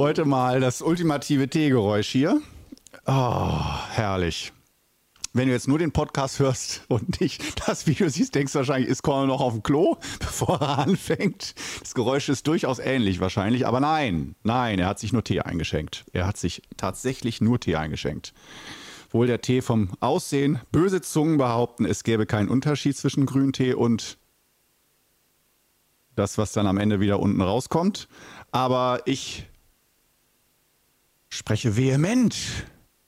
Heute mal das ultimative Teegeräusch hier. Oh, herrlich. Wenn du jetzt nur den Podcast hörst und nicht das Video siehst, denkst du wahrscheinlich, ist Cornel noch auf dem Klo, bevor er anfängt. Das Geräusch ist durchaus ähnlich wahrscheinlich, aber nein, nein, er hat sich nur Tee eingeschenkt. Er hat sich tatsächlich nur Tee eingeschenkt. Wohl der Tee vom Aussehen, böse Zungen behaupten, es gäbe keinen Unterschied zwischen Grüntee und das, was dann am Ende wieder unten rauskommt. Aber ich spreche vehement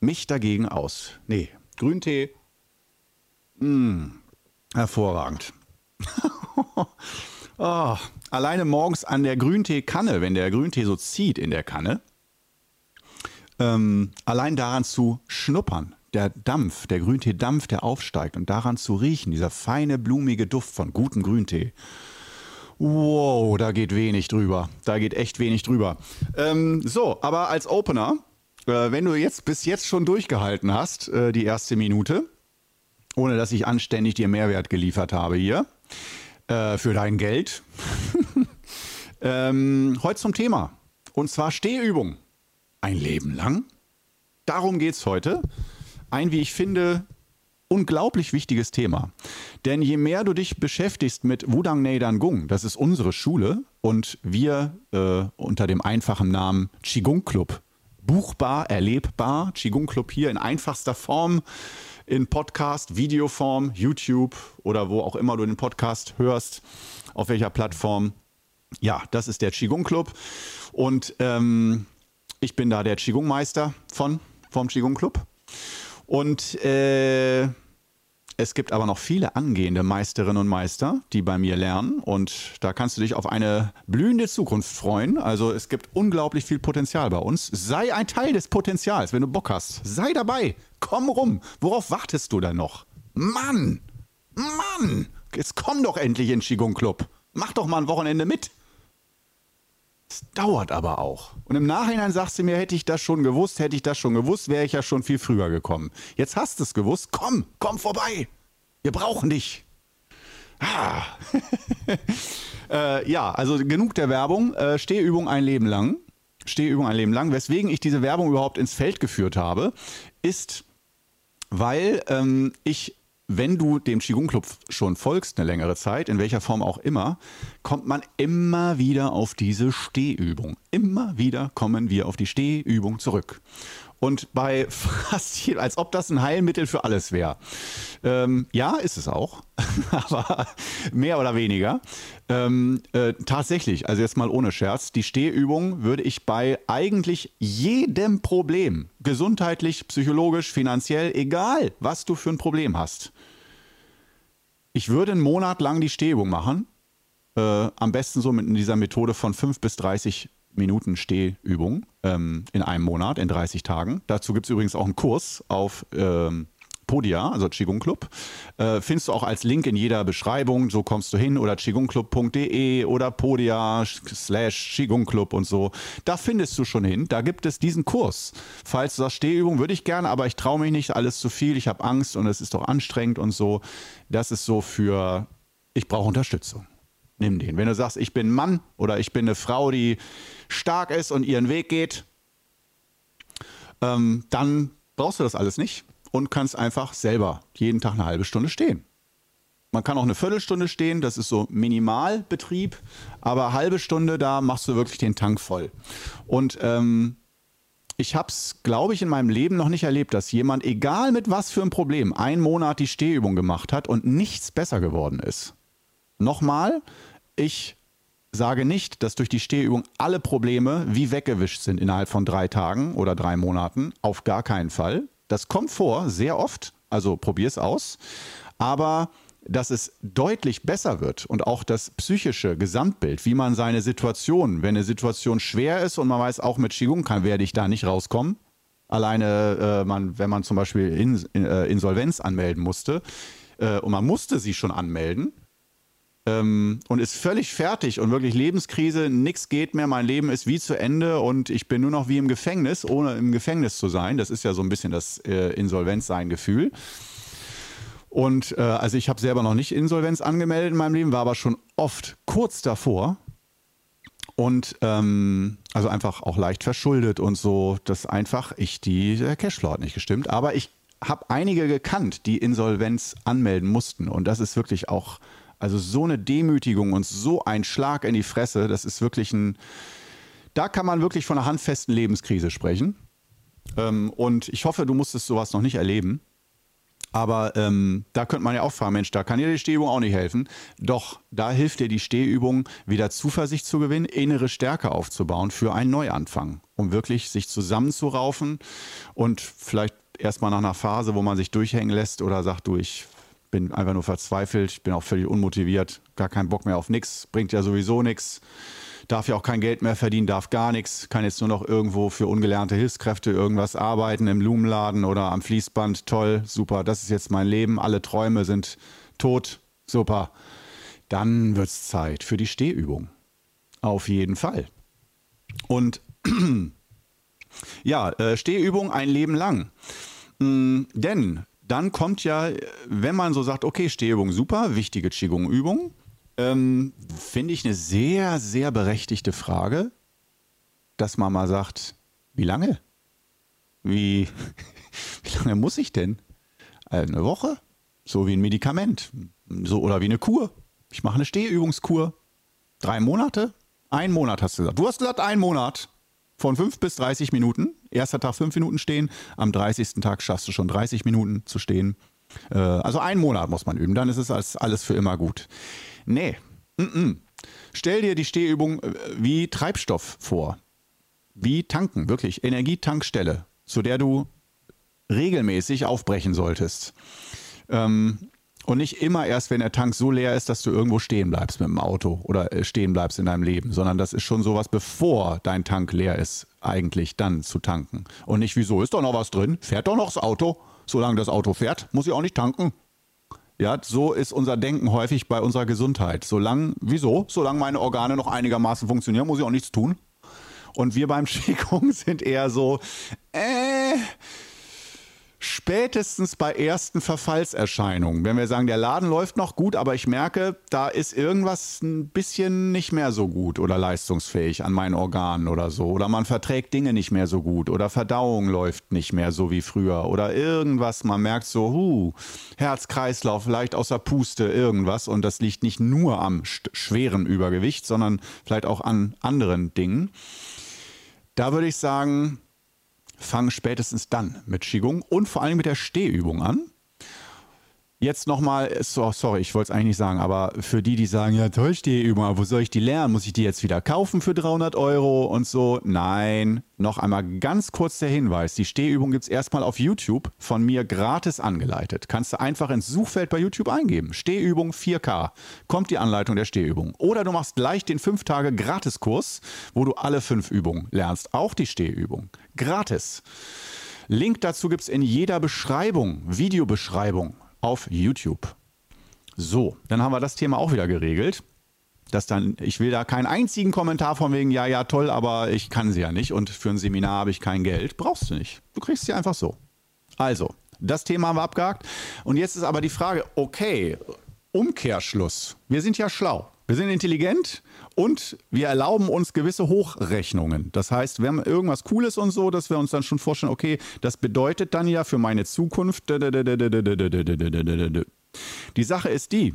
mich dagegen aus. Nee, Grüntee, mh, hm, hervorragend. oh, alleine morgens an der Grünteekanne, wenn der Grüntee so zieht in der Kanne, ähm, allein daran zu schnuppern, der Dampf, der Grünteedampf, der aufsteigt und daran zu riechen, dieser feine, blumige Duft von gutem Grüntee. Wow, da geht wenig drüber. Da geht echt wenig drüber. Ähm, so, aber als Opener, äh, wenn du jetzt bis jetzt schon durchgehalten hast, äh, die erste Minute, ohne dass ich anständig dir Mehrwert geliefert habe hier, äh, für dein Geld. ähm, heute zum Thema. Und zwar Stehübung. Ein Leben lang. Darum geht es heute. Ein, wie ich finde, unglaublich wichtiges Thema. Denn je mehr du dich beschäftigst mit Wudang Neidan Gung, das ist unsere Schule und wir äh, unter dem einfachen Namen Qigong Club, buchbar, erlebbar, Qigong Club hier in einfachster Form, in Podcast, Videoform, YouTube oder wo auch immer du den Podcast hörst, auf welcher Plattform. Ja, das ist der Qigong Club und ähm, ich bin da der Qigong Meister von vom Qigong Club. Und äh, es gibt aber noch viele angehende Meisterinnen und Meister, die bei mir lernen und da kannst du dich auf eine blühende Zukunft freuen. Also es gibt unglaublich viel Potenzial bei uns. Sei ein Teil des Potenzials, wenn du Bock hast. Sei dabei. Komm rum. Worauf wartest du denn noch? Mann! Mann! Jetzt komm doch endlich in Qigong Club. Mach doch mal ein Wochenende mit. Es dauert aber auch. Und im Nachhinein sagst du mir, hätte ich das schon gewusst, hätte ich das schon gewusst, wäre ich ja schon viel früher gekommen. Jetzt hast du es gewusst. Komm, komm vorbei. Wir brauchen dich. Ah. äh, ja, also genug der Werbung. Äh, Stehübung ein Leben lang. Stehübung ein Leben lang. Weswegen ich diese Werbung überhaupt ins Feld geführt habe, ist, weil ähm, ich wenn du dem Qigong Club schon folgst eine längere Zeit, in welcher Form auch immer, kommt man immer wieder auf diese Stehübung. Immer wieder kommen wir auf die Stehübung zurück. Und bei fast jedem, als ob das ein Heilmittel für alles wäre. Ähm, ja, ist es auch, aber mehr oder weniger. Ähm, äh, tatsächlich, also jetzt mal ohne Scherz, die Stehübung würde ich bei eigentlich jedem Problem, gesundheitlich, psychologisch, finanziell, egal was du für ein Problem hast, ich würde einen Monat lang die Stehübung machen. Äh, am besten so mit dieser Methode von 5 bis 30 Minuten Stehübung ähm, in einem Monat, in 30 Tagen. Dazu gibt es übrigens auch einen Kurs auf ähm, Podia, also Qigong Club. Äh, findest du auch als Link in jeder Beschreibung. So kommst du hin oder qigongclub.de oder Podia slash Qigong Club und so. Da findest du schon hin. Da gibt es diesen Kurs. Falls du sagst, Stehübung würde ich gerne, aber ich traue mich nicht, alles zu viel. Ich habe Angst und es ist doch anstrengend und so. Das ist so für, ich brauche Unterstützung. Nimm den. Wenn du sagst, ich bin Mann oder ich bin eine Frau, die stark ist und ihren Weg geht, ähm, dann brauchst du das alles nicht und kannst einfach selber jeden Tag eine halbe Stunde stehen. Man kann auch eine Viertelstunde stehen, das ist so Minimalbetrieb, aber halbe Stunde, da machst du wirklich den Tank voll. Und ähm, ich habe es, glaube ich, in meinem Leben noch nicht erlebt, dass jemand, egal mit was für ein Problem, einen Monat die Stehübung gemacht hat und nichts besser geworden ist. Nochmal, ich sage nicht, dass durch die Stehübung alle Probleme wie weggewischt sind innerhalb von drei Tagen oder drei Monaten. Auf gar keinen Fall. Das kommt vor, sehr oft. Also probier es aus. Aber dass es deutlich besser wird und auch das psychische Gesamtbild, wie man seine Situation, wenn eine Situation schwer ist und man weiß, auch mit Qigong kann, werde ich da nicht rauskommen. Alleine, äh, man, wenn man zum Beispiel in, in, äh, Insolvenz anmelden musste äh, und man musste sie schon anmelden, ähm, und ist völlig fertig und wirklich Lebenskrise, nichts geht mehr, mein Leben ist wie zu Ende und ich bin nur noch wie im Gefängnis, ohne im Gefängnis zu sein. Das ist ja so ein bisschen das äh, Insolvenzsein-Gefühl. Und äh, also ich habe selber noch nicht Insolvenz angemeldet in meinem Leben, war aber schon oft kurz davor. Und ähm, also einfach auch leicht verschuldet und so, dass einfach ich die, der Cashflow hat nicht gestimmt. Aber ich habe einige gekannt, die Insolvenz anmelden mussten. Und das ist wirklich auch, also so eine Demütigung und so ein Schlag in die Fresse. Das ist wirklich ein, da kann man wirklich von einer handfesten Lebenskrise sprechen. Ähm, und ich hoffe, du musstest sowas noch nicht erleben. Aber ähm, da könnte man ja auch fragen, Mensch, da kann dir die Stehübung auch nicht helfen. Doch, da hilft dir die Stehübung, wieder Zuversicht zu gewinnen, innere Stärke aufzubauen für einen Neuanfang, um wirklich sich zusammenzuraufen und vielleicht erstmal nach einer Phase, wo man sich durchhängen lässt oder sagt, du, ich bin einfach nur verzweifelt, ich bin auch völlig unmotiviert, gar keinen Bock mehr auf nichts, bringt ja sowieso nichts darf ja auch kein Geld mehr verdienen, darf gar nichts, kann jetzt nur noch irgendwo für ungelernte Hilfskräfte irgendwas arbeiten, im Blumenladen oder am Fließband. Toll, super, das ist jetzt mein Leben, alle Träume sind tot, super. Dann wird es Zeit für die Stehübung. Auf jeden Fall. Und ja, äh, Stehübung ein Leben lang. Mm, denn dann kommt ja, wenn man so sagt, okay, Stehübung super, wichtige Qigong-Übung, ähm, Finde ich eine sehr, sehr berechtigte Frage, dass man mal sagt, wie lange? Wie, wie lange muss ich denn? Äh, eine Woche? So wie ein Medikament. So, oder wie eine Kur. Ich mache eine Stehübungskur. Drei Monate? Ein Monat hast du gesagt. Du hast gesagt, ein Monat. Von fünf bis 30 Minuten. Erster Tag fünf Minuten stehen. Am 30. Tag schaffst du schon 30 Minuten zu stehen. Äh, also ein Monat muss man üben. Dann ist es alles für immer gut. Nee. Mm -mm. Stell dir die Stehübung äh, wie Treibstoff vor. Wie tanken, wirklich. Energietankstelle, zu der du regelmäßig aufbrechen solltest. Ähm, und nicht immer erst, wenn der Tank so leer ist, dass du irgendwo stehen bleibst mit dem Auto oder äh, stehen bleibst in deinem Leben, sondern das ist schon sowas, bevor dein Tank leer ist, eigentlich dann zu tanken. Und nicht, wieso ist doch noch was drin? Fährt doch noch das Auto? Solange das Auto fährt, muss ich auch nicht tanken. Ja, so ist unser Denken häufig bei unserer Gesundheit. Solange, wieso? Solange meine Organe noch einigermaßen funktionieren, muss ich auch nichts tun. Und wir beim Qigong sind eher so, äh, spätestens bei ersten Verfallserscheinungen, wenn wir sagen, der Laden läuft noch gut, aber ich merke, da ist irgendwas ein bisschen nicht mehr so gut oder leistungsfähig an meinen Organen oder so. Oder man verträgt Dinge nicht mehr so gut oder Verdauung läuft nicht mehr so wie früher oder irgendwas, man merkt so, huh, Herz-Kreislauf leicht außer Puste, irgendwas. Und das liegt nicht nur am schweren Übergewicht, sondern vielleicht auch an anderen Dingen. Da würde ich sagen, fang spätestens dann mit Qigong und vor allem mit der Stehübung an. Jetzt nochmal, so, sorry, ich wollte es eigentlich nicht sagen, aber für die, die sagen, ja toll, Stehübung, wo soll ich die lernen? Muss ich die jetzt wieder kaufen für 300 Euro und so? Nein, noch einmal ganz kurz der Hinweis. Die Stehübung gibt es erstmal auf YouTube von mir gratis angeleitet. Kannst du einfach ins Suchfeld bei YouTube eingeben. Stehübung 4K. Kommt die Anleitung der Stehübung. Oder du machst gleich den 5 Tage Gratiskurs, wo du alle fünf Übungen lernst. Auch die Stehübung. Gratis. Link dazu gibt es in jeder Beschreibung, Videobeschreibung auf YouTube. So, dann haben wir das Thema auch wieder geregelt. Dass dann, ich will da keinen einzigen Kommentar von wegen, ja, ja, toll, aber ich kann sie ja nicht und für ein Seminar habe ich kein Geld. Brauchst du nicht. Du kriegst sie einfach so. Also, das Thema haben wir abgehakt. Und jetzt ist aber die Frage, okay, Umkehrschluss. Wir sind ja schlau. Wir sind intelligent und wir erlauben uns gewisse Hochrechnungen. Das heißt, wir haben irgendwas Cooles und so, dass wir uns dann schon vorstellen, okay, das bedeutet dann ja für meine Zukunft. Die Sache ist die,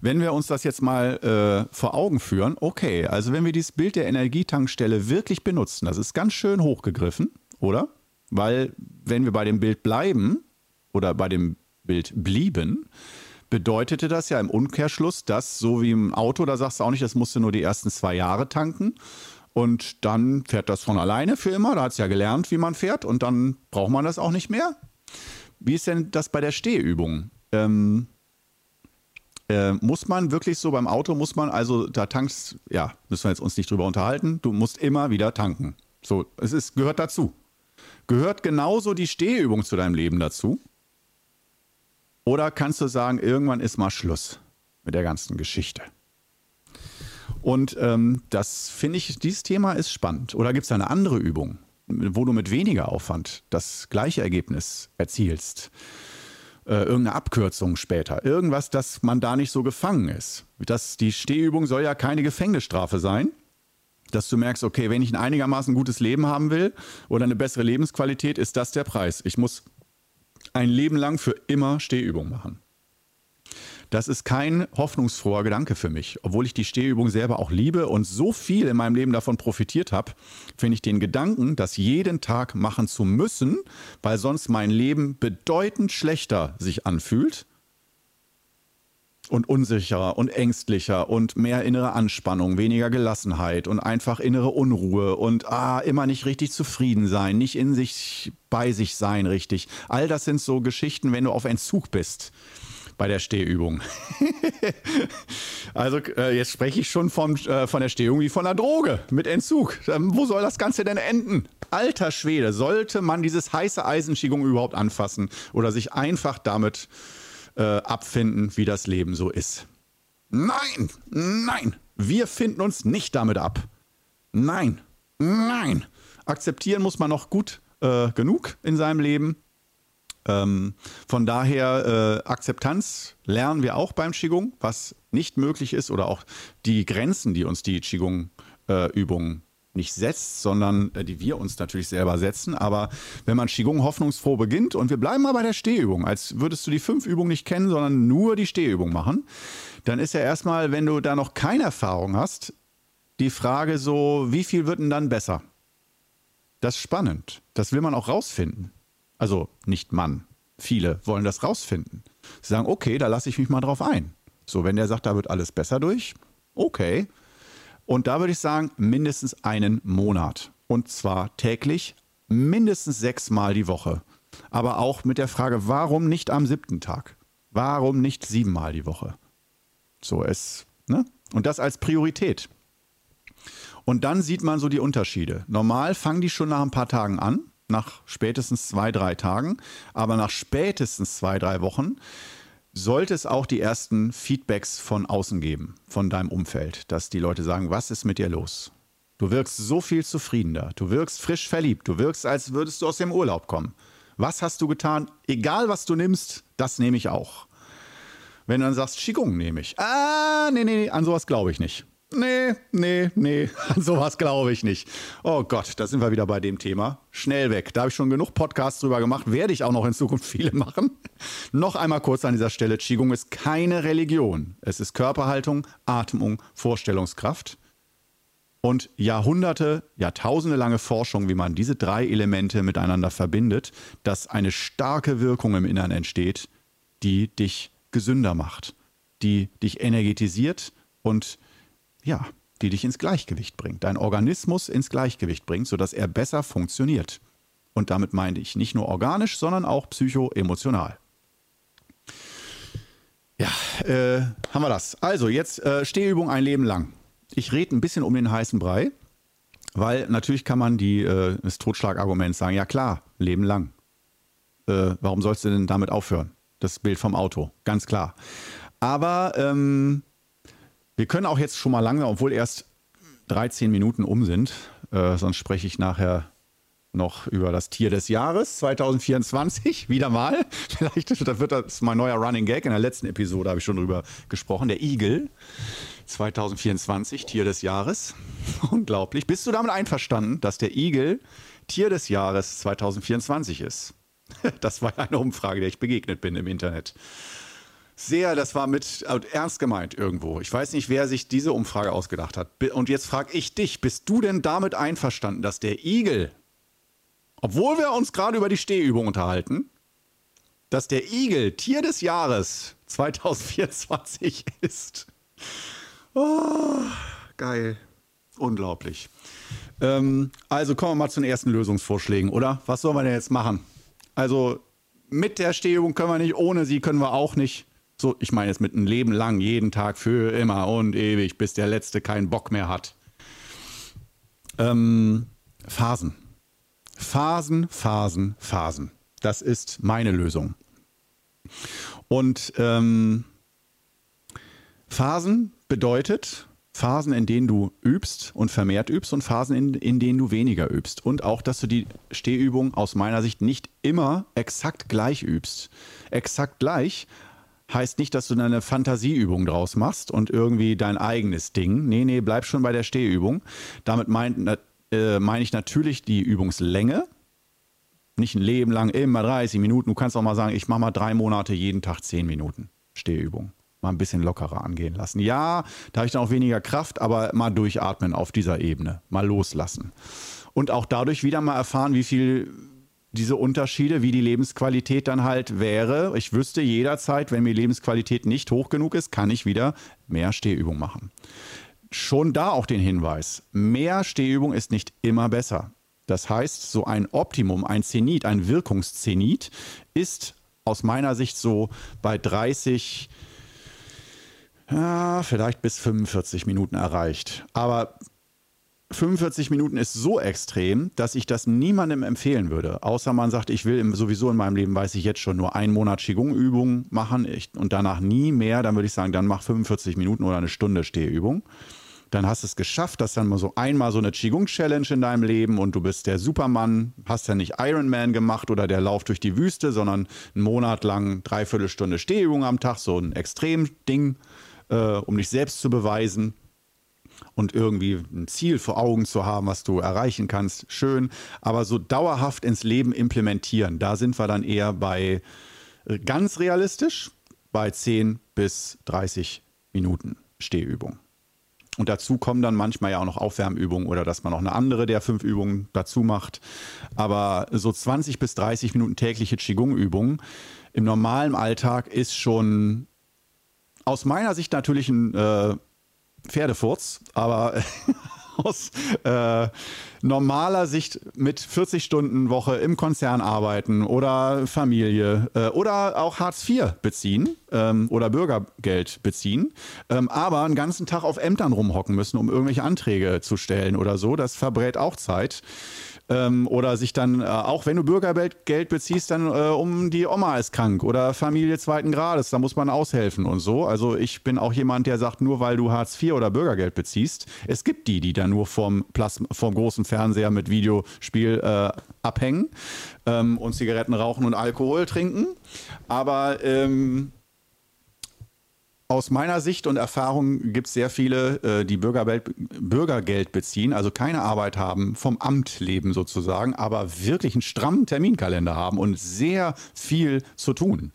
wenn wir uns das jetzt mal äh, vor Augen führen, okay, also wenn wir dieses Bild der Energietankstelle wirklich benutzen, das ist ganz schön hochgegriffen, oder? Weil wenn wir bei dem Bild bleiben oder bei dem Bild blieben, bedeutete das ja im Umkehrschluss, dass so wie im Auto, da sagst du auch nicht, das musst du nur die ersten zwei Jahre tanken. Und dann fährt das von alleine für immer. Da hat es ja gelernt, wie man fährt. Und dann braucht man das auch nicht mehr. Wie ist denn das bei der Stehübung? Ähm, äh, muss man wirklich so beim Auto, muss man also, da tankst, ja, müssen wir jetzt uns nicht drüber unterhalten, du musst immer wieder tanken. So, es ist, gehört dazu. Gehört genauso die Stehübung zu deinem Leben dazu? Oder kannst du sagen, irgendwann ist mal Schluss mit der ganzen Geschichte? Und ähm, das finde ich, dieses Thema ist spannend. Oder gibt es eine andere Übung, wo du mit weniger Aufwand das gleiche Ergebnis erzielst? äh, irgendeine Abkürzung später. Irgendwas, dass man da nicht so gefangen ist. Das, die Stehübung soll ja keine Gefängnisstrafe sein. Dass du merkst, okay, wenn ich ein einigermaßen gutes Leben haben will oder eine bessere Lebensqualität, ist das der Preis. Ich muss ein Leben lang für immer Stehübung machen. Das ist kein hoffnungsfroher Gedanke für mich. Obwohl ich die Stehübung selber auch liebe und so viel in meinem Leben davon profitiert habe, finde ich den Gedanken, das jeden Tag machen zu müssen, weil sonst mein Leben bedeutend schlechter sich anfühlt und unsicherer und ängstlicher und mehr innere Anspannung, weniger Gelassenheit und einfach innere Unruhe und ah, immer nicht richtig zufrieden sein, nicht in sich bei sich sein richtig. All das sind so Geschichten, wenn du auf Entzug bist bei der Stehübung. also äh, jetzt spreche ich schon vom, äh, von der Stehübung wie von der Droge mit Entzug. Ähm, wo soll das Ganze denn enden? Alter Schwede, sollte man dieses heiße Eisen überhaupt anfassen oder sich einfach damit äh, abfinden, wie das Leben so ist? Nein, nein, wir finden uns nicht damit ab. Nein, nein. Akzeptieren muss man noch gut äh, genug in seinem Leben ähm, von daher äh, Akzeptanz lernen wir auch beim Qigong, was nicht möglich ist oder auch die Grenzen, die uns die Qigong-Übung äh, nicht setzt, sondern äh, die wir uns natürlich selber setzen. Aber wenn man Qigong hoffnungsfroh beginnt und wir bleiben mal bei der Stehübung, als würdest du die fünf Übungen nicht kennen, sondern nur die Stehübung machen, dann ist ja erstmal, wenn du da noch keine Erfahrung hast, die Frage so, wie viel wird denn dann besser? Das ist spannend. Das will man auch rausfinden. Also nicht Mann. Viele wollen das rausfinden. Sie sagen, okay, da lasse ich mich mal drauf ein. So, wenn der sagt, da wird alles besser durch, okay. Und da würde ich sagen, mindestens einen Monat. Und zwar täglich, mindestens sechsmal die Woche. Aber auch mit der Frage, warum nicht am siebten Tag? Warum nicht siebenmal die Woche? So ist, ne? Und das als Priorität. Und dann sieht man so die Unterschiede. Normal fangen die schon nach ein paar Tagen an nach spätestens zwei, drei Tagen. Aber nach spätestens zwei, drei Wochen sollte es auch die ersten Feedbacks von außen geben, von deinem Umfeld, dass die Leute sagen, was ist mit dir los? Du wirkst so viel zufriedener, du wirkst frisch verliebt, du wirkst, als würdest du aus dem Urlaub kommen. Was hast du getan? Egal, was du nimmst, das nehme ich auch. Wenn du dann sagst, Qigong nehme ich. Ah, nee, nee, nee, an sowas glaube ich nicht. Nee, nee, nee, an sowas glaube ich nicht. Oh Gott, da sind wir wieder bei dem Thema. Schnell weg. Da habe ich schon genug Podcasts drüber gemacht, werde ich auch noch in Zukunft viele machen. noch einmal kurz an dieser Stelle, Qigong ist keine Religion. Es ist Körperhaltung, Atmung, Vorstellungskraft und Jahrhunderte, Jahrtausende lange Forschung, wie man diese drei Elemente miteinander verbindet, dass eine starke Wirkung im Innern entsteht, die dich gesünder macht, die dich energetisiert und ja, die dich ins Gleichgewicht bringt, dein Organismus ins Gleichgewicht bringt, sodass er besser funktioniert. Und damit meine ich nicht nur organisch, sondern auch psychoemotional. Ja, äh, haben wir das. Also jetzt äh, Stehübung ein Leben lang. Ich rede ein bisschen um den heißen Brei, weil natürlich kann man die, äh, das Totschlagargument sagen, ja klar, Leben lang. Äh, warum sollst du denn damit aufhören? Das Bild vom Auto, ganz klar. Aber ähm, wir können auch jetzt schon mal langsam, obwohl erst 13 Minuten um sind, äh, sonst spreche ich nachher noch über das Tier des Jahres 2024, wieder mal. Vielleicht das wird das mein neuer Running Gag. In der letzten Episode habe ich schon drüber gesprochen. Der Igel 2024, Tier des Jahres. Unglaublich. Bist du damit einverstanden, dass der Igel Tier des Jahres 2024 ist? Das war eine Umfrage, der ich begegnet bin im Internet sehr, das war mit ernst gemeint irgendwo. Ich weiß nicht, wer sich diese Umfrage ausgedacht hat. Und jetzt frage ich dich, bist du denn damit einverstanden, dass der Igel, obwohl wir uns gerade über die Stehübung unterhalten, dass der Igel Tier des Jahres 2024 ist? Oh, geil. Unglaublich. Ähm, also kommen wir mal zu den ersten Lösungsvorschlägen, oder? Was sollen wir denn jetzt machen? Also mit der Stehübung können wir nicht, ohne sie können wir auch nicht. So, ich meine jetzt mit einem Leben lang, jeden Tag, für immer und ewig, bis der Letzte keinen Bock mehr hat. Ähm, Phasen. Phasen, Phasen, Phasen. Das ist meine Lösung. Und ähm, Phasen bedeutet Phasen, in denen du übst und vermehrt übst und Phasen, in, in denen du weniger übst. Und auch, dass du die Stehübung aus meiner Sicht nicht immer exakt gleich übst. Exakt gleich heißt nicht, dass du eine Fantasieübung draus machst und irgendwie dein eigenes Ding. Nee, nee, bleib schon bei der Stehübung. Damit meine äh, mein ich natürlich die Übungslänge. Nicht ein Leben lang, immer 30 Minuten. Du kannst auch mal sagen, ich mache mal drei Monate jeden Tag 10 Minuten Stehübung. Mal ein bisschen lockerer angehen lassen. Ja, da habe ich dann auch weniger Kraft, aber mal durchatmen auf dieser Ebene. Mal loslassen. Und auch dadurch wieder mal erfahren, wie viel diese Unterschiede, wie die Lebensqualität dann halt wäre. Ich wüsste jederzeit, wenn mir Lebensqualität nicht hoch genug ist, kann ich wieder mehr Stehübung machen. Schon da auch den Hinweis, mehr Stehübung ist nicht immer besser. Das heißt, so ein Optimum, ein Zenit, ein Wirkungszenit ist aus meiner Sicht so bei 30, ja, vielleicht bis 45 Minuten erreicht. Aber 45 Minuten ist so extrem, dass ich das niemandem empfehlen würde. Außer man sagt, ich will sowieso in meinem Leben, weiß ich jetzt schon, nur einen Monat Qigong-Übung machen ich, und danach nie mehr. Dann würde ich sagen, dann mach 45 Minuten oder eine Stunde Stehübung. Dann hast du es geschafft, dass dann mal so einmal so eine Qigong-Challenge in deinem Leben und du bist der Supermann, hast ja nicht Ironman gemacht oder der Lauf durch die Wüste, sondern einen Monat lang dreiviertel Stunde Stehübung am Tag, so ein Extremding, äh, um dich selbst zu beweisen und irgendwie ein Ziel vor Augen zu haben, was du erreichen kannst, schön. Aber so dauerhaft ins Leben implementieren, da sind wir dann eher bei äh, ganz realistisch bei 10 bis 30 Minuten Stehübung. Und dazu kommen dann manchmal ja auch noch Aufwärmübungen oder dass man noch eine andere der fünf Übungen dazu macht. Aber so 20 bis 30 Minuten tägliche Qigong-Übungen im normalen Alltag ist schon aus meiner Sicht natürlich ein äh, Pferdefurz, aber aus äh, normaler Sicht mit 40 Stunden Woche im Konzern arbeiten oder Familie äh, oder auch Hartz IV beziehen ähm, oder Bürgergeld beziehen, ähm, aber einen ganzen Tag auf Ämtern rumhocken müssen, um irgendwelche Anträge zu stellen oder so. Das verbrät auch Zeit ähm, oder sich dann, äh, auch wenn du Bürgergeld beziehst, dann äh, um die Oma ist krank oder Familie zweiten Grades, da muss man aushelfen und so. Also ich bin auch jemand, der sagt, nur weil du Hartz IV oder Bürgergeld beziehst, es gibt die, die dann nur vom, Plasma, vom großen Fernseher mit Videospiel äh, abhängen ähm, und Zigaretten rauchen und Alkohol trinken. Aber ähm, aus meiner Sicht und Erfahrung gibt es sehr viele, äh, die Bürgergeld, Bürgergeld beziehen, also keine Arbeit haben, vom Amt leben sozusagen, aber wirklich einen strammen Terminkalender haben und sehr viel zu tun.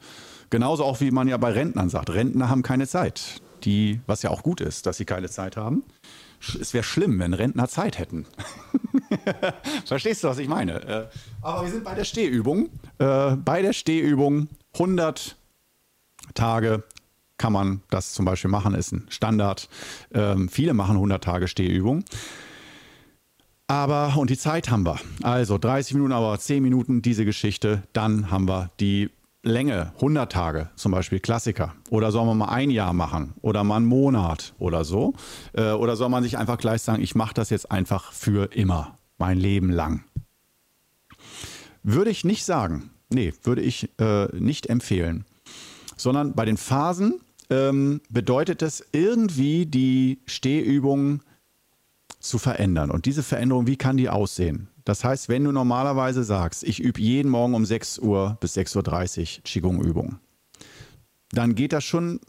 Genauso auch wie man ja bei Rentnern sagt, Rentner haben keine Zeit. Die, was ja auch gut ist, dass sie keine Zeit haben. Es wäre schlimm, wenn Rentner Zeit hätten. Verstehst du, was ich meine? Äh, aber wir sind bei der Stehübung. Äh, bei der Stehübung 100 Tage kann man das zum Beispiel machen, ist ein Standard. Ähm, viele machen 100 Tage Stehübung. Aber, und die Zeit haben wir. Also 30 Minuten, aber 10 Minuten diese Geschichte. Dann haben wir die Länge, 100 Tage zum Beispiel, Klassiker. Oder soll man mal ein Jahr machen oder mal einen Monat oder so? Äh, oder soll man sich einfach gleich sagen, ich mache das jetzt einfach für immer, mein Leben lang? Würde ich nicht sagen. Nee, würde ich äh, nicht empfehlen. Sondern bei den Phasen ähm, bedeutet es irgendwie die Stehübung zu verändern. Und diese Veränderung, wie kann die aussehen? Das heißt, wenn du normalerweise sagst, ich übe jeden Morgen um 6 Uhr bis 6.30 Uhr Qigong-Übungen, dann geht das schon,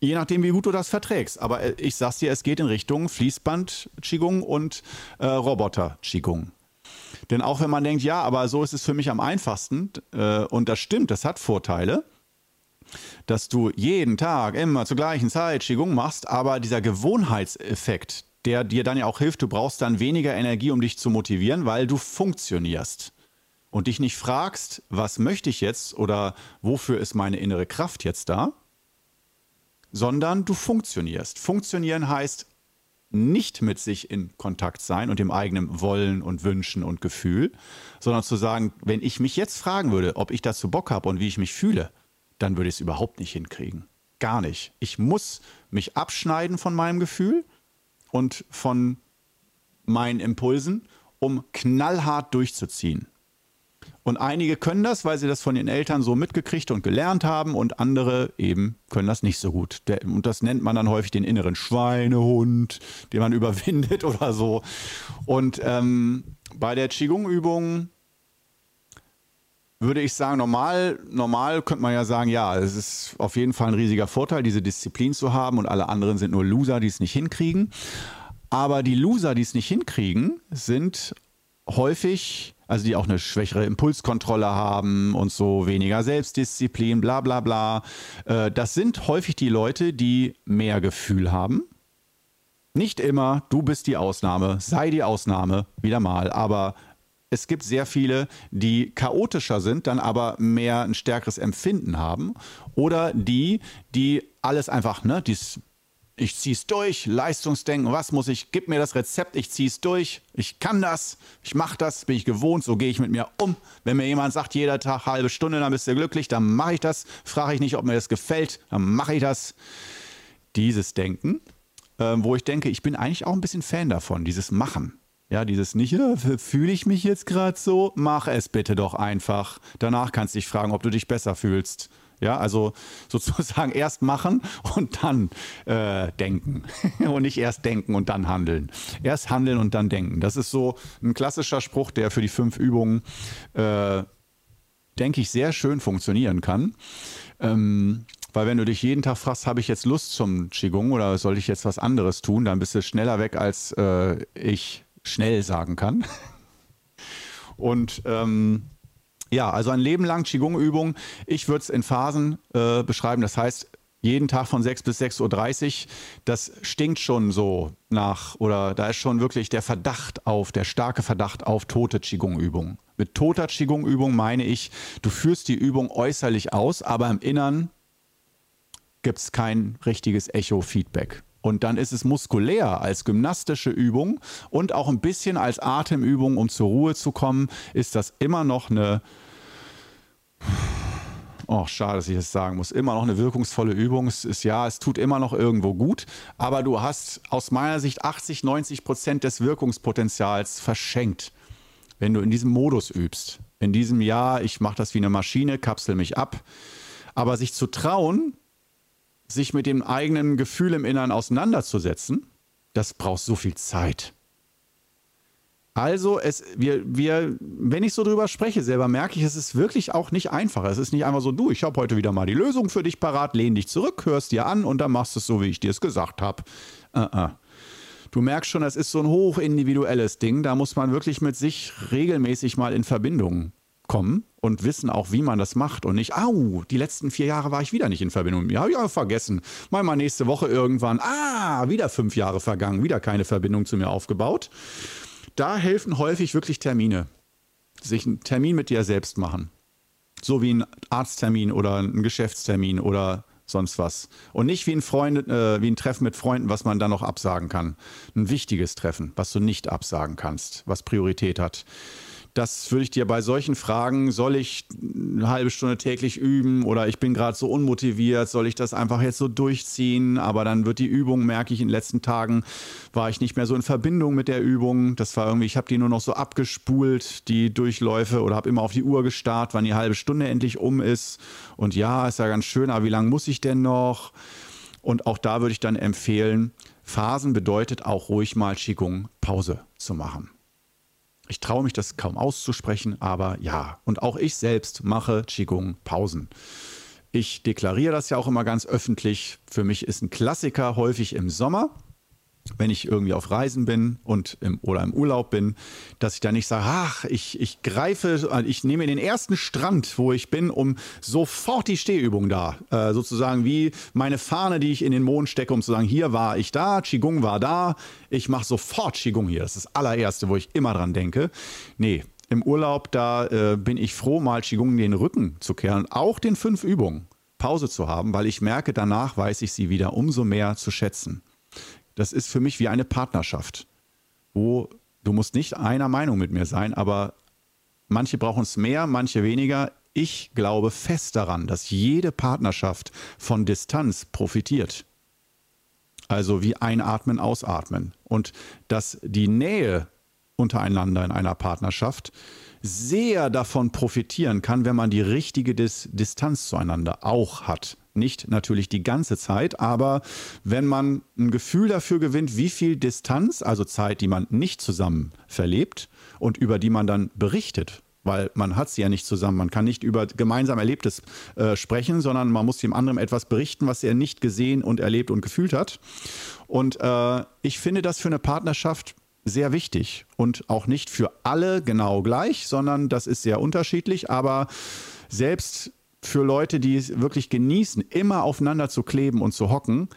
je nachdem, wie gut du das verträgst. Aber äh, ich sag's dir, es geht in Richtung Fließband-Qigong und äh, Roboter-Qigong. Denn auch wenn man denkt, ja, aber so ist es für mich am einfachsten, äh, und das stimmt, das hat Vorteile, dass du jeden Tag immer zur gleichen Zeit Qigong machst, aber dieser Gewohnheitseffekt, der dir dann ja auch hilft, du brauchst dann weniger Energie, um dich zu motivieren, weil du funktionierst und dich nicht fragst, was möchte ich jetzt oder wofür ist meine innere Kraft jetzt da, sondern du funktionierst. Funktionieren heißt nicht mit sich in Kontakt sein und dem eigenen Wollen und Wünschen und Gefühl, sondern zu sagen, wenn ich mich jetzt fragen würde, ob ich dazu Bock habe und wie ich mich fühle, dann würde ich es überhaupt nicht hinkriegen. Gar nicht. Ich muss mich abschneiden von meinem Gefühl und von meinen Impulsen, um knallhart durchzuziehen. Und einige können das, weil sie das von ihren Eltern so mitgekriegt und gelernt haben und andere eben können das nicht so gut. und das nennt man dann häufig den inneren Schweinehund, den man überwindet oder so. Und ähm, bei der Qigong-Übung würde ich sagen, normal, normal könnte man ja sagen, ja, es ist auf jeden Fall ein riesiger Vorteil, diese Disziplin zu haben und alle anderen sind nur Loser, die es nicht hinkriegen. Aber die Loser, die es nicht hinkriegen, sind häufig, also die auch eine schwächere Impulskontrolle haben und so weniger Selbstdisziplin, bla bla bla. Äh, das sind häufig die Leute, die mehr Gefühl haben. Nicht immer, du bist die Ausnahme, sei die Ausnahme, wieder mal, aber es gibt sehr viele, die chaotischer sind, dann aber mehr ein stärkeres Empfinden haben. Oder die, die alles einfach, ne, dies, ich zieh's durch, Leistungsdenken, was muss ich, gib mir das Rezept, ich zieh's durch, ich kann das, ich mach das, bin ich gewohnt, so gehe ich mit mir um. Wenn mir jemand sagt, jeder Tag halbe Stunde, dann bist du glücklich, dann mache ich das. Frage ich nicht, ob mir das gefällt, dann mache ich das. Dieses Denken, äh, wo ich denke, ich bin eigentlich auch ein bisschen Fan davon, dieses Machen. Ja, dieses nicht, ja, fühle ich mich jetzt gerade so? Mach es bitte doch einfach. Danach kannst du dich fragen, ob du dich besser fühlst. Ja, also sozusagen erst machen und dann äh, denken. und nicht erst denken und dann handeln. Erst handeln und dann denken. Das ist so ein klassischer Spruch, der für die fünf Übungen, äh, denke ich, sehr schön funktionieren kann. Ähm, weil wenn du dich jeden Tag fragst, habe ich jetzt Lust zum Qigong oder soll ich jetzt was anderes tun, dann bist du schneller weg, als äh, ich schnell sagen kann. Und ähm, ja, also ein Leben lang Qigong-Übung. Ich würde es in Phasen äh, beschreiben. Das heißt, jeden Tag von 6 bis 6.30 Uhr, das stinkt schon so nach, oder da ist schon wirklich der Verdacht auf, der starke Verdacht auf tote Qigong-Übungen. Mit toter Qigong-Übung meine ich, du führst die Übung äußerlich aus, aber im Innern gibt es kein richtiges Echo-Feedback. Und dann ist es muskulär als gymnastische Übung und auch ein bisschen als Atemübung, um zur Ruhe zu kommen, ist das immer noch eine, oh, schade, dass ich das sagen muss, immer noch eine wirkungsvolle Übung. Es ist ja, es tut immer noch irgendwo gut, aber du hast aus meiner Sicht 80, 90 Prozent des Wirkungspotenzials verschenkt, wenn du in diesem Modus übst. In diesem Jahr, ich mache das wie eine Maschine, kapsel mich ab. Aber sich zu trauen, sich mit dem eigenen Gefühl im Inneren auseinanderzusetzen, das braucht so viel Zeit. Also, es, wir, wir, wenn ich so drüber spreche, selber merke ich, es ist wirklich auch nicht einfach. Es ist nicht einfach so, du, ich habe heute wieder mal die Lösung für dich parat, lehn dich zurück, hörst dir an und dann machst du es so, wie ich dir es gesagt habe. Uh -uh. Du merkst schon, das ist so ein hochindividuelles Ding. Da muss man wirklich mit sich regelmäßig mal in Verbindung kommen und wissen auch, wie man das macht und nicht, au, die letzten vier Jahre war ich wieder nicht in Verbindung. Ja, ja, vergessen. Mal mal nächste Woche irgendwann, ah, wieder fünf Jahre vergangen, wieder keine Verbindung zu mir aufgebaut. Da helfen häufig wirklich Termine. Sich einen Termin mit dir selbst machen. So wie ein Arzttermin oder ein Geschäftstermin oder sonst was. Und nicht wie ein, Freund, äh, wie ein Treffen mit Freunden, was man dann noch absagen kann. Ein wichtiges Treffen, was du nicht absagen kannst, was Priorität hat. Das würde ich dir bei solchen Fragen, soll ich eine halbe Stunde täglich üben oder ich bin gerade so unmotiviert, soll ich das einfach jetzt so durchziehen? Aber dann wird die Übung, merke ich, in den letzten Tagen war ich nicht mehr so in Verbindung mit der Übung. Das war irgendwie, ich habe die nur noch so abgespult, die Durchläufe oder habe immer auf die Uhr gestarrt, wann die halbe Stunde endlich um ist. Und ja, ist ja ganz schön, aber wie lange muss ich denn noch? Und auch da würde ich dann empfehlen, Phasen bedeutet auch ruhig mal Qigong Pause zu machen. Ich traue mich das kaum auszusprechen, aber ja. Und auch ich selbst mache Qigong Pausen. Ich deklariere das ja auch immer ganz öffentlich. Für mich ist ein Klassiker häufig im Sommer wenn ich irgendwie auf Reisen bin und im, oder im Urlaub bin, dass ich da nicht sage, ach, ich, ich greife, ich nehme den ersten Strand, wo ich bin, um sofort die Stehübung da, äh, sozusagen wie meine Fahne, die ich in den Mond stecke, um zu sagen, hier war ich da, Qigong war da, ich mache sofort Qigong hier. Das ist das allererste, wo ich immer dran denke. Nee, im Urlaub, da äh, bin ich froh, mal Qigong den Rücken zu kehren, auch den fünf Übungen Pause zu haben, weil ich merke, danach weiß ich sie wieder umso mehr zu schätzen. Das ist für mich wie eine Partnerschaft, wo du musst nicht einer Meinung mit mir sein, aber manche brauchen es mehr, manche weniger. Ich glaube fest daran, dass jede Partnerschaft von Distanz profitiert. Also wie einatmen, ausatmen. Und dass die Nähe untereinander in einer Partnerschaft sehr davon profitieren kann, wenn man die richtige Dis Distanz zueinander auch hat. Nicht natürlich die ganze Zeit, aber wenn man ein Gefühl dafür gewinnt, wie viel Distanz, also Zeit, die man nicht zusammen verlebt und über die man dann berichtet, weil man hat sie ja nicht zusammen. Man kann nicht über gemeinsam Erlebtes äh, sprechen, sondern man muss dem anderen etwas berichten, was er nicht gesehen und erlebt und gefühlt hat. Und äh, ich finde das für eine Partnerschaft sehr wichtig und auch nicht für alle genau gleich, sondern das ist sehr unterschiedlich. Aber selbst für Leute, die es wirklich genießen, immer aufeinander zu kleben und zu hocken,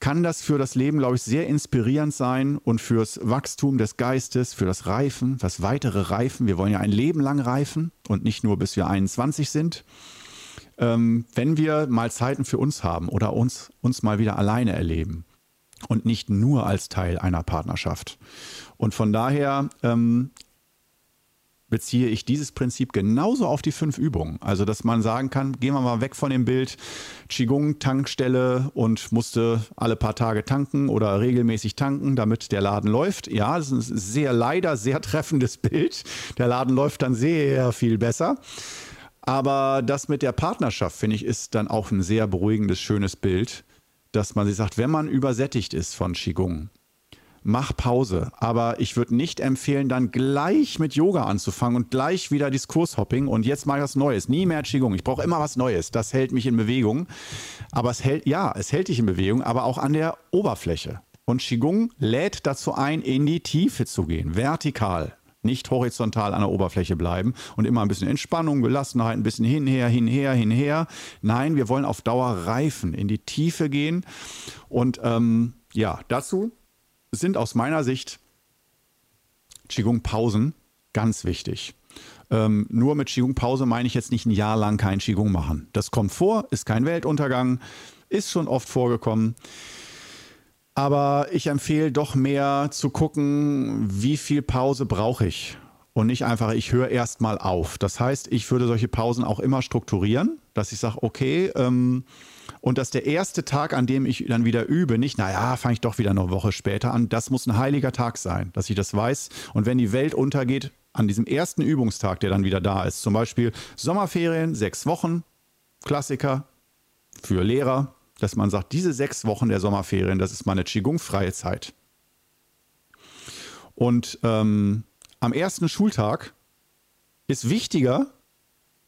kann das für das Leben, glaube ich, sehr inspirierend sein und fürs Wachstum des Geistes, für das Reifen, das weitere Reifen. Wir wollen ja ein Leben lang reifen und nicht nur bis wir 21 sind. Ähm, wenn wir mal Zeiten für uns haben oder uns, uns mal wieder alleine erleben und nicht nur als Teil einer Partnerschaft. Und von daher ähm, beziehe ich dieses Prinzip genauso auf die fünf Übungen. Also, dass man sagen kann, gehen wir mal weg von dem Bild Qigong-Tankstelle und musste alle paar Tage tanken oder regelmäßig tanken, damit der Laden läuft. Ja, das ist ein sehr leider sehr treffendes Bild. Der Laden läuft dann sehr viel besser. Aber das mit der Partnerschaft, finde ich, ist dann auch ein sehr beruhigendes, schönes Bild, dass man sich sagt, wenn man übersättigt ist von Qigong, mach Pause. Aber ich würde nicht empfehlen, dann gleich mit Yoga anzufangen und gleich wieder Diskurshopping und jetzt mal was Neues. Nie mehr Qigong. Ich brauche immer was Neues. Das hält mich in Bewegung. Aber es hält, ja, es hält dich in Bewegung, aber auch an der Oberfläche. Und Qigong lädt dazu ein, in die Tiefe zu gehen, vertikal. Nicht horizontal an der Oberfläche bleiben und immer ein bisschen Entspannung, Gelassenheit, ein bisschen hinher, hinher, hinher. Nein, wir wollen auf Dauer reifen, in die Tiefe gehen. Und ähm, ja, dazu sind aus meiner Sicht Qigong-Pausen ganz wichtig. Ähm, nur mit Qigong-Pause meine ich jetzt nicht ein Jahr lang kein Qigong machen. Das kommt vor, ist kein Weltuntergang, ist schon oft vorgekommen. Aber ich empfehle doch mehr zu gucken, wie viel Pause brauche ich. Und nicht einfach, ich höre erst mal auf. Das heißt, ich würde solche Pausen auch immer strukturieren, dass ich sage, okay, ähm, und dass der erste Tag, an dem ich dann wieder übe, nicht, naja, fange ich doch wieder eine Woche später an, das muss ein heiliger Tag sein, dass ich das weiß. Und wenn die Welt untergeht, an diesem ersten Übungstag, der dann wieder da ist, zum Beispiel Sommerferien, sechs Wochen, Klassiker für Lehrer, dass man sagt, diese sechs Wochen der Sommerferien, das ist meine Qigong-freie Zeit. Und ähm, am ersten Schultag ist wichtiger,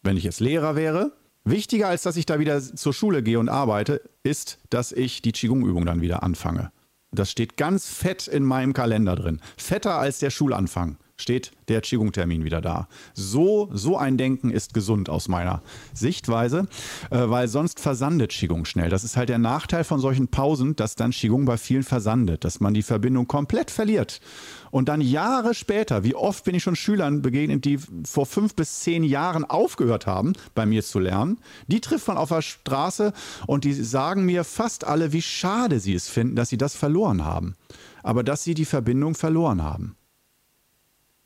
wenn ich jetzt Lehrer wäre, Wichtiger als dass ich da wieder zur Schule gehe und arbeite, ist, dass ich die Qigong-Übung dann wieder anfange. Das steht ganz fett in meinem Kalender drin. Fetter als der Schulanfang steht der Qigong-Termin wieder da. So, so ein Denken ist gesund aus meiner Sichtweise, äh, weil sonst versandet Qigong schnell. Das ist halt der Nachteil von solchen Pausen, dass dann Qigong bei vielen versandet, dass man die Verbindung komplett verliert. Und dann Jahre später, wie oft bin ich schon Schülern begegnet, die vor fünf bis zehn Jahren aufgehört haben, bei mir zu lernen, die trifft man auf der Straße und die sagen mir fast alle, wie schade sie es finden, dass sie das verloren haben. Aber dass sie die Verbindung verloren haben.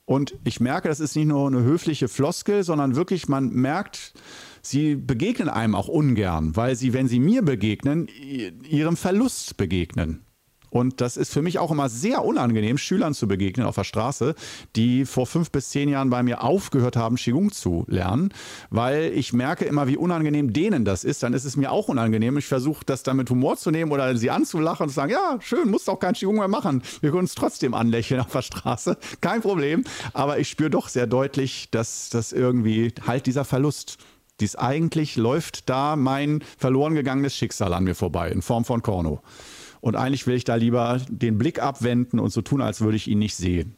Und ich merke, das ist nicht nur eine höfliche Floskel, sondern wirklich, man merkt, sie begegnen einem auch ungern, weil sie, wenn sie mir begegnen, ihrem Verlust begegnen. Und das ist für mich auch immer sehr unangenehm, Schülern zu begegnen auf der Straße, die vor fünf bis zehn Jahren bei mir aufgehört haben, Qigong zu lernen, weil ich merke immer, wie unangenehm denen das ist. Dann ist es mir auch unangenehm. Ich versuche das dann mit Humor zu nehmen oder sie anzulachen und zu sagen, ja, schön, musst auch kein Qigong mehr machen. Wir können uns trotzdem anlächeln auf der Straße. Kein Problem. Aber ich spüre doch sehr deutlich, dass das irgendwie halt dieser Verlust dies eigentlich läuft da mein verloren gegangenes Schicksal an mir vorbei in Form von Korno. Und eigentlich will ich da lieber den Blick abwenden und so tun, als würde ich ihn nicht sehen.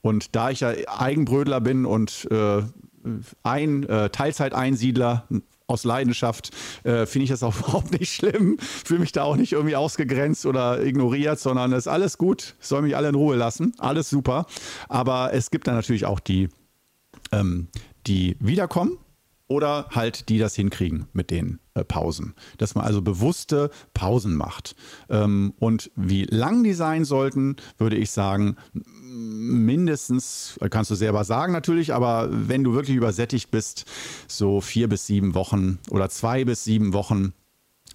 Und da ich ja Eigenbrödler bin und äh, ein äh, Teilzeiteinsiedler aus Leidenschaft, äh, finde ich das auch überhaupt nicht schlimm. Fühle mich da auch nicht irgendwie ausgegrenzt oder ignoriert, sondern es ist alles gut. Soll mich alle in Ruhe lassen. Alles super. Aber es gibt dann natürlich auch die, ähm, die wiederkommen oder halt die das hinkriegen mit den äh, Pausen. Dass man also bewusste Pausen macht. Ähm, und wie lang die sein sollten, würde ich sagen, mindestens, kannst du selber sagen natürlich, aber wenn du wirklich übersättigt bist, so vier bis sieben Wochen oder zwei bis sieben Wochen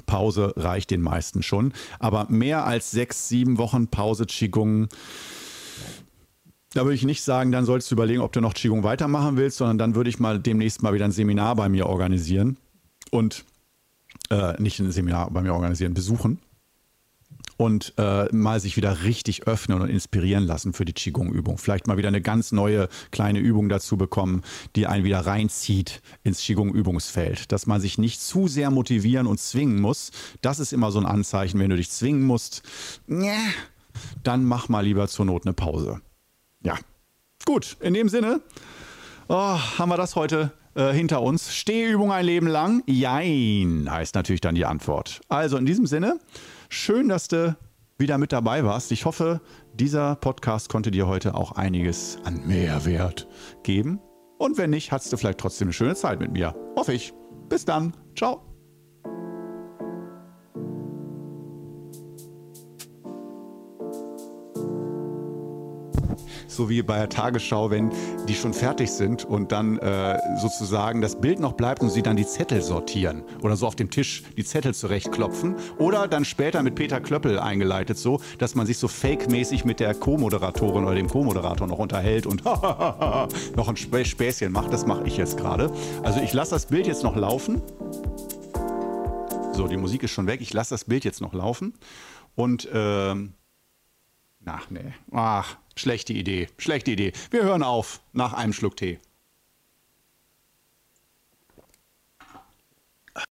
Pause reicht den meisten schon. Aber mehr als sechs, sieben Wochen Pause Qigong Da würde ich nicht sagen, dann sollst du überlegen, ob du noch Qigong weitermachen willst, sondern dann würde ich mal demnächst mal wieder ein Seminar bei mir organisieren und äh, nicht ein Seminar bei mir organisieren, besuchen und äh, mal sich wieder richtig öffnen und inspirieren lassen für die Qigong-Übung. Vielleicht mal wieder eine ganz neue kleine Übung dazu bekommen, die einen wieder reinzieht ins Qigong-Übungsfeld. Dass man sich nicht zu sehr motivieren und zwingen muss. Das ist immer so ein Anzeichen, wenn du dich zwingen musst. Dann mach mal lieber zur Not eine Pause. Ja, gut, in dem Sinne oh, haben wir das heute äh, hinter uns. Stehübung ein Leben lang? Jein, heißt natürlich dann die Antwort. Also in diesem Sinne, schön, dass du wieder mit dabei warst. Ich hoffe, dieser Podcast konnte dir heute auch einiges an Mehrwert geben. Und wenn nicht, hattest du vielleicht trotzdem eine schöne Zeit mit mir. Hoffe ich. Bis dann. Ciao. So wie bei der Tagesschau, wenn die schon fertig sind und dann äh, sozusagen das Bild noch bleibt und sie dann die Zettel sortieren oder so auf dem Tisch die Zettel zurechtklopfen oder dann später mit Peter Klöppel eingeleitet so, dass man sich so fake-mäßig mit der Co-Moderatorin oder dem Co-Moderator noch unterhält und noch ein Späßchen macht. Das mache ich jetzt gerade. Also ich lasse das Bild jetzt noch laufen. So, die Musik ist schon weg. Ich lasse das Bild jetzt noch laufen und ähm, Ach nee. Ach, schlechte Idee. Schlechte Idee. Wir hören auf nach einem Schluck Tee.